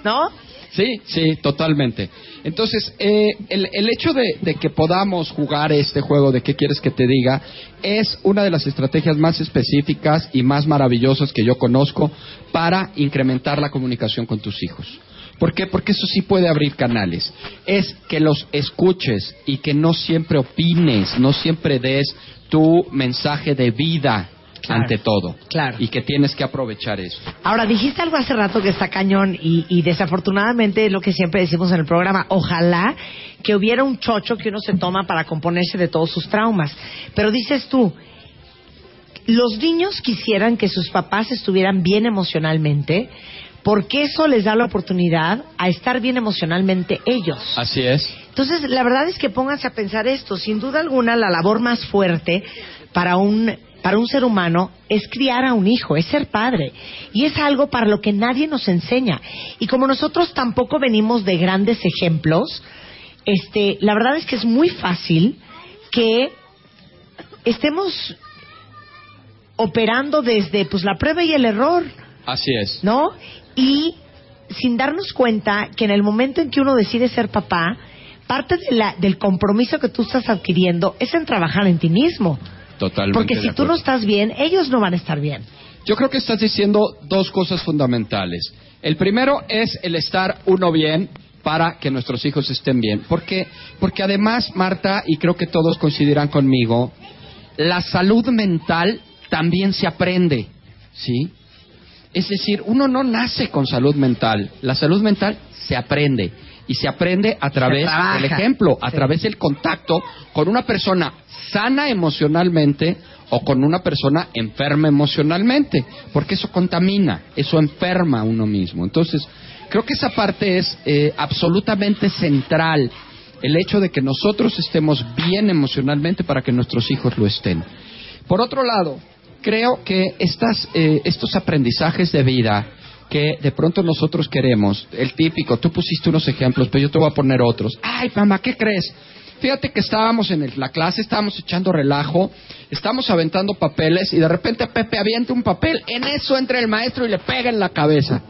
¿no? Sí, sí, totalmente. Entonces, eh, el, el hecho de, de que podamos jugar este juego de qué quieres que te diga es una de las estrategias más específicas y más maravillosas que yo conozco para incrementar la comunicación con tus hijos. ¿Por qué? Porque eso sí puede abrir canales. Es que los escuches y que no siempre opines, no siempre des tu mensaje de vida Claro, ante todo. claro. Y que tienes que aprovechar eso. Ahora, dijiste algo hace rato que está cañón y, y desafortunadamente es lo que siempre decimos en el programa. Ojalá que hubiera un chocho que uno se toma para componerse de todos sus traumas. Pero dices tú, los niños quisieran que sus papás estuvieran bien emocionalmente porque eso les da la oportunidad a estar bien emocionalmente ellos. Así es. Entonces, la verdad es que pónganse a pensar esto. Sin duda alguna, la labor más fuerte para un, para un ser humano es criar a un hijo, es ser padre. Y es algo para lo que nadie nos enseña. Y como nosotros tampoco venimos de grandes ejemplos, este, la verdad es que es muy fácil que estemos operando desde pues la prueba y el error. Así es. ¿no? Y sin darnos cuenta que en el momento en que uno decide ser papá, parte de la- del compromiso que tú estás adquiriendo es en trabajar en ti mismo. Totalmente. Porque si tú no estás bien, ellos no van a estar bien. Yo creo que estás diciendo dos cosas fundamentales. El primero es el estar uno bien para que nuestros hijos estén bien. Porque, porque además, Marta, y creo que todos coincidirán conmigo, la salud mental también se aprende, ¿sí? Es decir, uno no nace con salud mental. La salud mental se aprende. Y se aprende a través del ejemplo, a través del contacto con una persona sana emocionalmente o con una persona enferma emocionalmente, porque eso contamina, eso enferma a uno mismo. Entonces, creo que esa parte es eh, absolutamente central, el hecho de que nosotros estemos bien emocionalmente para que nuestros hijos lo estén. Por otro lado, creo que estas, eh, estos aprendizajes de vida que de pronto nosotros queremos, el típico, tú pusiste unos ejemplos, pero yo te voy a poner otros. Ay, mamá, ¿qué crees? Fíjate que estábamos en el- la clase, estábamos echando relajo, estábamos aventando papeles y de repente Pepe avienta un papel, en eso entra el maestro y le pega en la cabeza.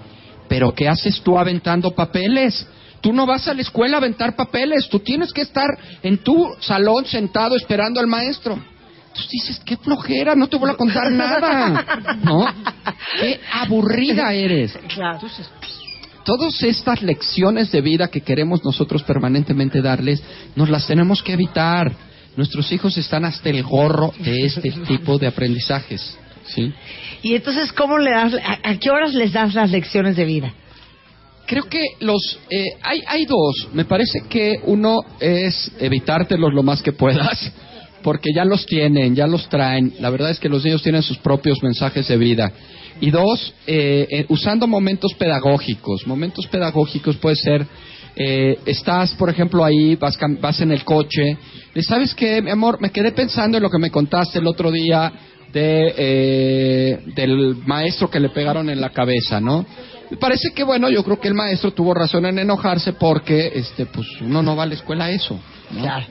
Pero ¿qué haces tú aventando papeles? Tú no vas a la escuela a aventar papeles, tú tienes que estar en tu salón sentado esperando al maestro. Entonces dices, qué flojera, no te voy a contar nada. ¿No? Qué aburrida eres. Claro. Todas estas lecciones de vida que queremos nosotros permanentemente darles, nos las tenemos que evitar. Nuestros hijos están hasta el gorro de este tipo de aprendizajes. ¿sí? Y entonces, ¿cómo le das, a, a qué horas les das las lecciones de vida? Creo que los eh, hay, hay dos. Me parece que uno es evitártelos lo más que puedas, porque ya los tienen, ya los traen. La verdad es que los niños tienen sus propios mensajes de vida. Y dos, eh, eh, usando momentos pedagógicos. Momentos pedagógicos puede ser, eh, estás, por ejemplo, ahí, vas, vas en el coche, y sabes que, mi amor, me quedé pensando en lo que me contaste el otro día de, eh, del maestro que le pegaron en la cabeza, ¿no? Me parece que, bueno, yo creo que el maestro tuvo razón en enojarse porque, este, pues, uno no va a la escuela a eso, ¿no? Claro.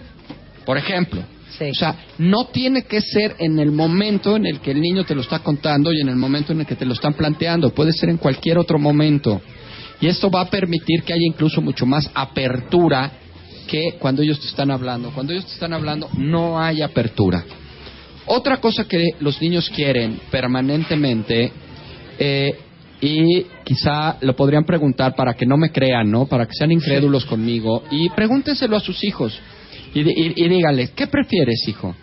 Por ejemplo. Sí. O sea, no tiene que ser en el momento en el que el niño te lo está contando y en el momento en el que te lo están planteando. Puede ser en cualquier otro momento. Y esto va a permitir que haya incluso mucho más apertura que cuando ellos te están hablando. Cuando ellos te están hablando, no hay apertura. Otra cosa que los niños quieren permanentemente, eh, y quizá lo podrían preguntar para que no me crean, ¿no? Para que sean incrédulos conmigo, y pregúntenselo a sus hijos. Y, y, y dígales, ¿qué prefieres, hijo?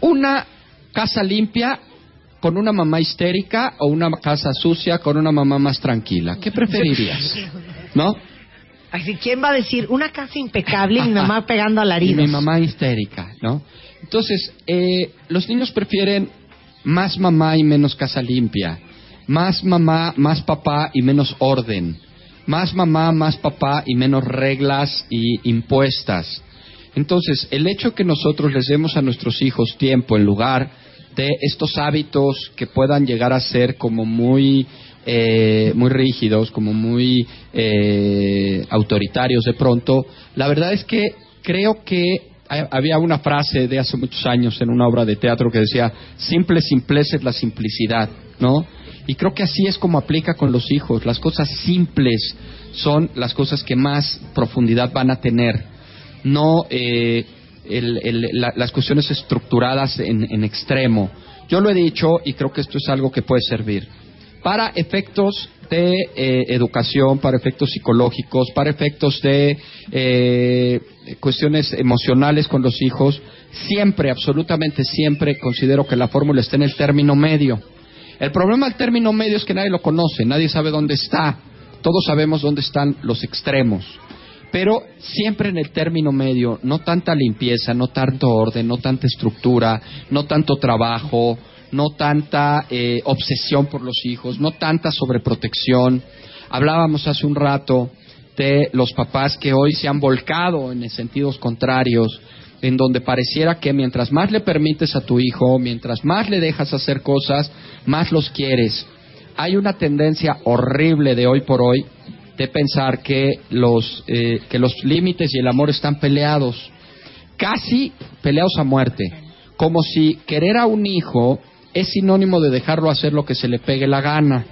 ¿Una casa limpia con una mamá histérica o una casa sucia con una mamá más tranquila? ¿Qué preferirías? ¿No? Así, ¿quién va a decir una casa impecable y mi mamá pegando Y alaridos? mi mamá histérica, ¿no? Entonces, eh, los niños prefieren más mamá y menos casa limpia, más mamá, más papá y menos orden, más mamá, más papá y menos reglas y impuestas. Entonces, el hecho que nosotros les demos a nuestros hijos tiempo en lugar de estos hábitos que puedan llegar a ser como muy eh, muy rígidos, como muy eh, autoritarios de pronto, la verdad es que creo que ha- había una frase de hace muchos años en una obra de teatro que decía, simple simpleza es la simplicidad, ¿no? Y creo que así es como aplica con los hijos. Las cosas simples son las cosas que más profundidad van a tener, no eh, el- la- las cuestiones estructuradas en, en extremo. Yo lo he dicho y creo que esto es algo que puede servir para efectos de eh, educación, para efectos psicológicos, para efectos de eh, cuestiones emocionales con los hijos, siempre, absolutamente siempre, considero que la fórmula está en el término medio. El problema del término medio es que nadie lo conoce, nadie sabe dónde está, todos sabemos dónde están los extremos. Pero siempre en el término medio, no tanta limpieza, no tanto orden, no tanta estructura, no tanto trabajo, no tanta eh, obsesión por los hijos, no tanta sobreprotección. Hablábamos hace un rato de los papás que hoy se han volcado en sentidos contrarios, en donde pareciera que mientras más le permites a tu hijo, mientras más le dejas hacer cosas, más los quieres. Hay una tendencia horrible de hoy por hoy de pensar que los, eh, que los límites y el amor están peleados, casi peleados a muerte, como si querer a un hijo es sinónimo de dejarlo hacer lo que se le pegue la gana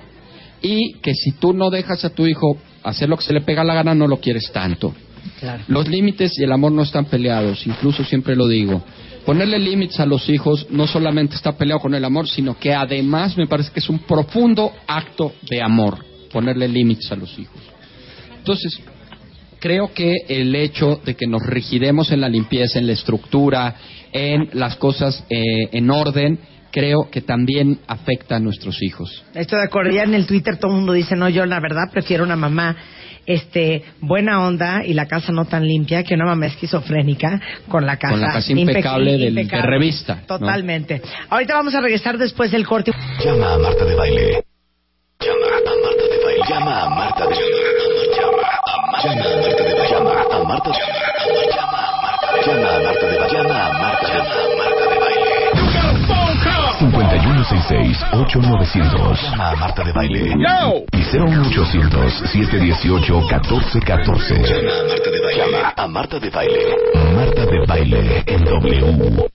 y que si tú no dejas a tu hijo hacer lo que se le pega la gana no lo quieres tanto. Claro. Los límites y el amor no están peleados, incluso siempre lo digo. ponerle límites a los hijos no solamente está peleado con el amor, sino que además me parece que es un profundo acto de amor, ponerle límites a los hijos. Entonces, creo que el hecho de que nos rigidemos en la limpieza, en la estructura, en las cosas eh, en orden, creo que también afecta a nuestros hijos. Estoy de acuerdo. Ya en el Twitter todo el mundo dice, no, yo la verdad prefiero una mamá este buena onda y la casa no tan limpia que una mamá esquizofrénica con la casa, Con la casa impe- impecable del- de revista, ¿no? Totalmente. Ahorita vamos a regresar después del corte. Llama a Marta de Baile. Llama a Marta de Baile. Llama a Marta de Baile. Llama a Marta de Baile. Llama a Marta de Baile. Llama a Marta de Baile. Llama a Marta de Baile. Llama a Marta de Baile. 5166-8900. Llama a Marta de Baile. Y 01800-718-1414. Llama a Marta de Baile. Llama a Marta de Baile. Marta de Baile en W.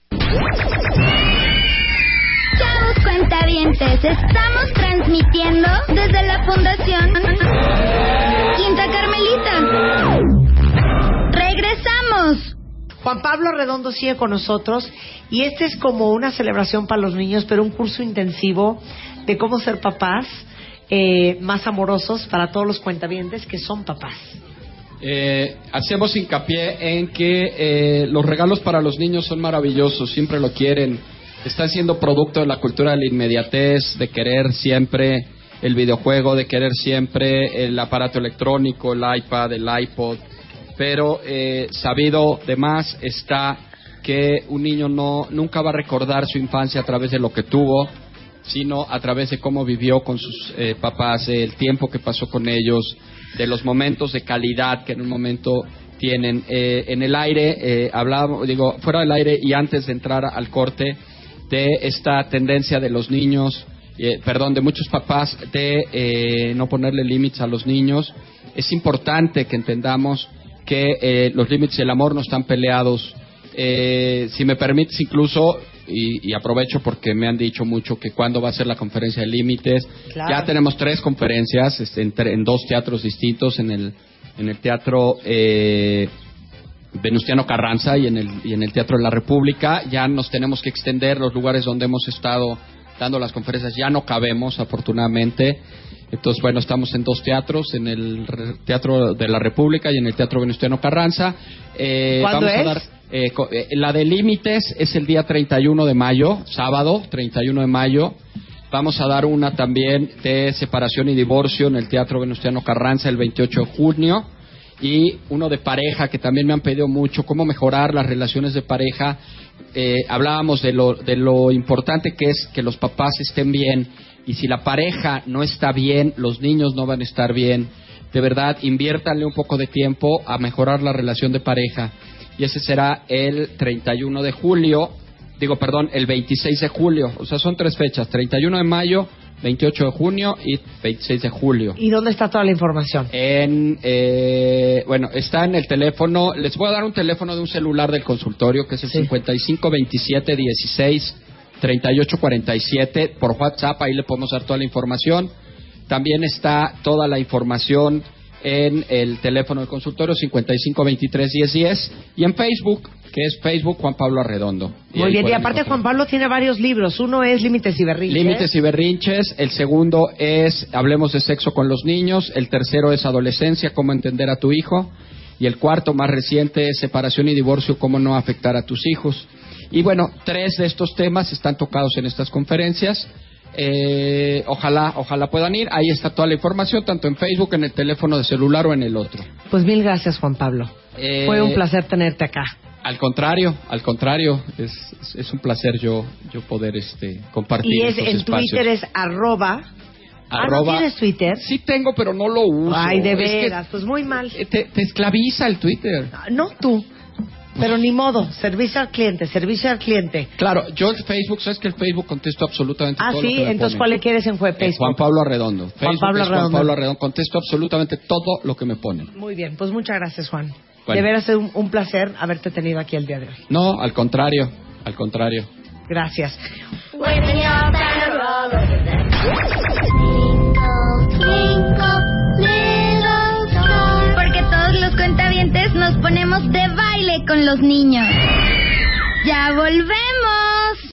Chavos cuentavientes, estamos transmitiendo desde la Fundación Quinta Carmelita. ¡Regresamos! Juan Pablo Redondo sigue con nosotros y este es como una celebración para los niños, pero un curso intensivo de cómo ser papás eh, más amorosos para todos los cuentavientes que son papás. Eh, hacemos hincapié en que eh, los regalos para los niños son maravillosos, siempre lo quieren. Están siendo producto de la cultura de la inmediatez, de querer siempre el videojuego, de querer siempre el aparato electrónico, el iPad, el iPod. Pero eh, sabido de más está que un niño no nunca va a recordar su infancia a través de lo que tuvo, sino a través de cómo vivió con sus eh, papás, el tiempo que pasó con ellos, de los momentos de calidad que en un momento tienen. Eh, en el aire, eh, hablábamos, digo, fuera del aire y antes de entrar al corte, de esta tendencia de los niños, eh, perdón, de muchos papás de eh, no ponerle límites a los niños. Es importante que entendamos que eh, los límites y el amor no están peleados. Eh, si me permites, incluso, y, y aprovecho porque me han dicho mucho que cuándo va a ser la conferencia de límites. Claro. Ya tenemos tres conferencias este, en, tre- en dos teatros distintos, en el, en el teatro eh, Venustiano Carranza y en, el, y en el Teatro de la República. Ya nos tenemos que extender los lugares donde hemos estado dando las conferencias. Ya no cabemos, afortunadamente. Entonces, bueno, estamos en dos teatros, en el Teatro de la República y en el Teatro Venustiano Carranza. Eh, ¿Cuándo vamos a es? dar, eh, eh, la de Límites es el día 31 de mayo, sábado, 31 de mayo. Vamos a dar una también de separación y divorcio en el Teatro Venustiano Carranza el 28 de junio. Y uno de pareja, que también me han pedido mucho, cómo mejorar las relaciones de pareja. Eh, hablábamos de lo, de lo importante que es que los papás estén bien. Y si la pareja no está bien, los niños no van a estar bien. De verdad, inviértanle un poco de tiempo a mejorar la relación de pareja. Y ese será el 31 de julio, digo, perdón, el 26 de julio. O sea, son tres fechas, 31 de mayo, 28 de junio y 26 de julio. ¿Y dónde está toda la información? En, eh, bueno, está en el teléfono. Les voy a dar un teléfono de un celular del consultorio que es el Sí. 55 27 16 38 47 por WhatsApp. Ahí le podemos dar toda la información. También está toda la información en el teléfono del consultorio 55 23 10 10 y en Facebook, que es Facebook Juan Pablo Arredondo. Y Muy bien, y aparte encontrar. Juan Pablo tiene varios libros. Uno es Límites y Berrinches. Límites y berrinches. El segundo es Hablemos de sexo con los niños. El tercero es Adolescencia, cómo entender a tu hijo. Y el cuarto, más reciente, es Separación y divorcio, cómo no afectar a tus hijos. Y bueno, tres de estos temas están tocados en estas conferencias. Eh, ojalá, ojalá puedan ir. Ahí está toda la información, tanto en Facebook, en el teléfono de celular o en el otro. Pues mil gracias, Juan Pablo. Eh, Fue un placer tenerte acá. Al contrario, al contrario, es, es- es un placer yo, yo poder este, compartir Y es estos en espacios. Twitter es arroba. Ah, ¿no Arroba- tienes Twitter? Sí tengo, pero no lo uso. Ay, de Es que, veras, pues muy mal. te, te esclaviza el Twitter. No tú. Pero ni modo, servicio al cliente, servicio al cliente. Claro, yo el Facebook, sabes que el Facebook contesto absolutamente Ah, todo lo sí, que me entonces ponen. ¿cuál le quieres en Eh, Facebook? Juan Pablo Arredondo. Facebook Pablo es Juan Arredondo. Pablo Arredondo. Contesto absolutamente todo lo que me ponen. Muy bien, pues muchas gracias, Juan. Bueno. De veras es un, un placer haberte tenido aquí el día de hoy. No, al contrario, al contrario. Gracias. Waving your banner all over the Twinkle, twinkle, ponemos de baile con los niños. ¡Ya volvemos!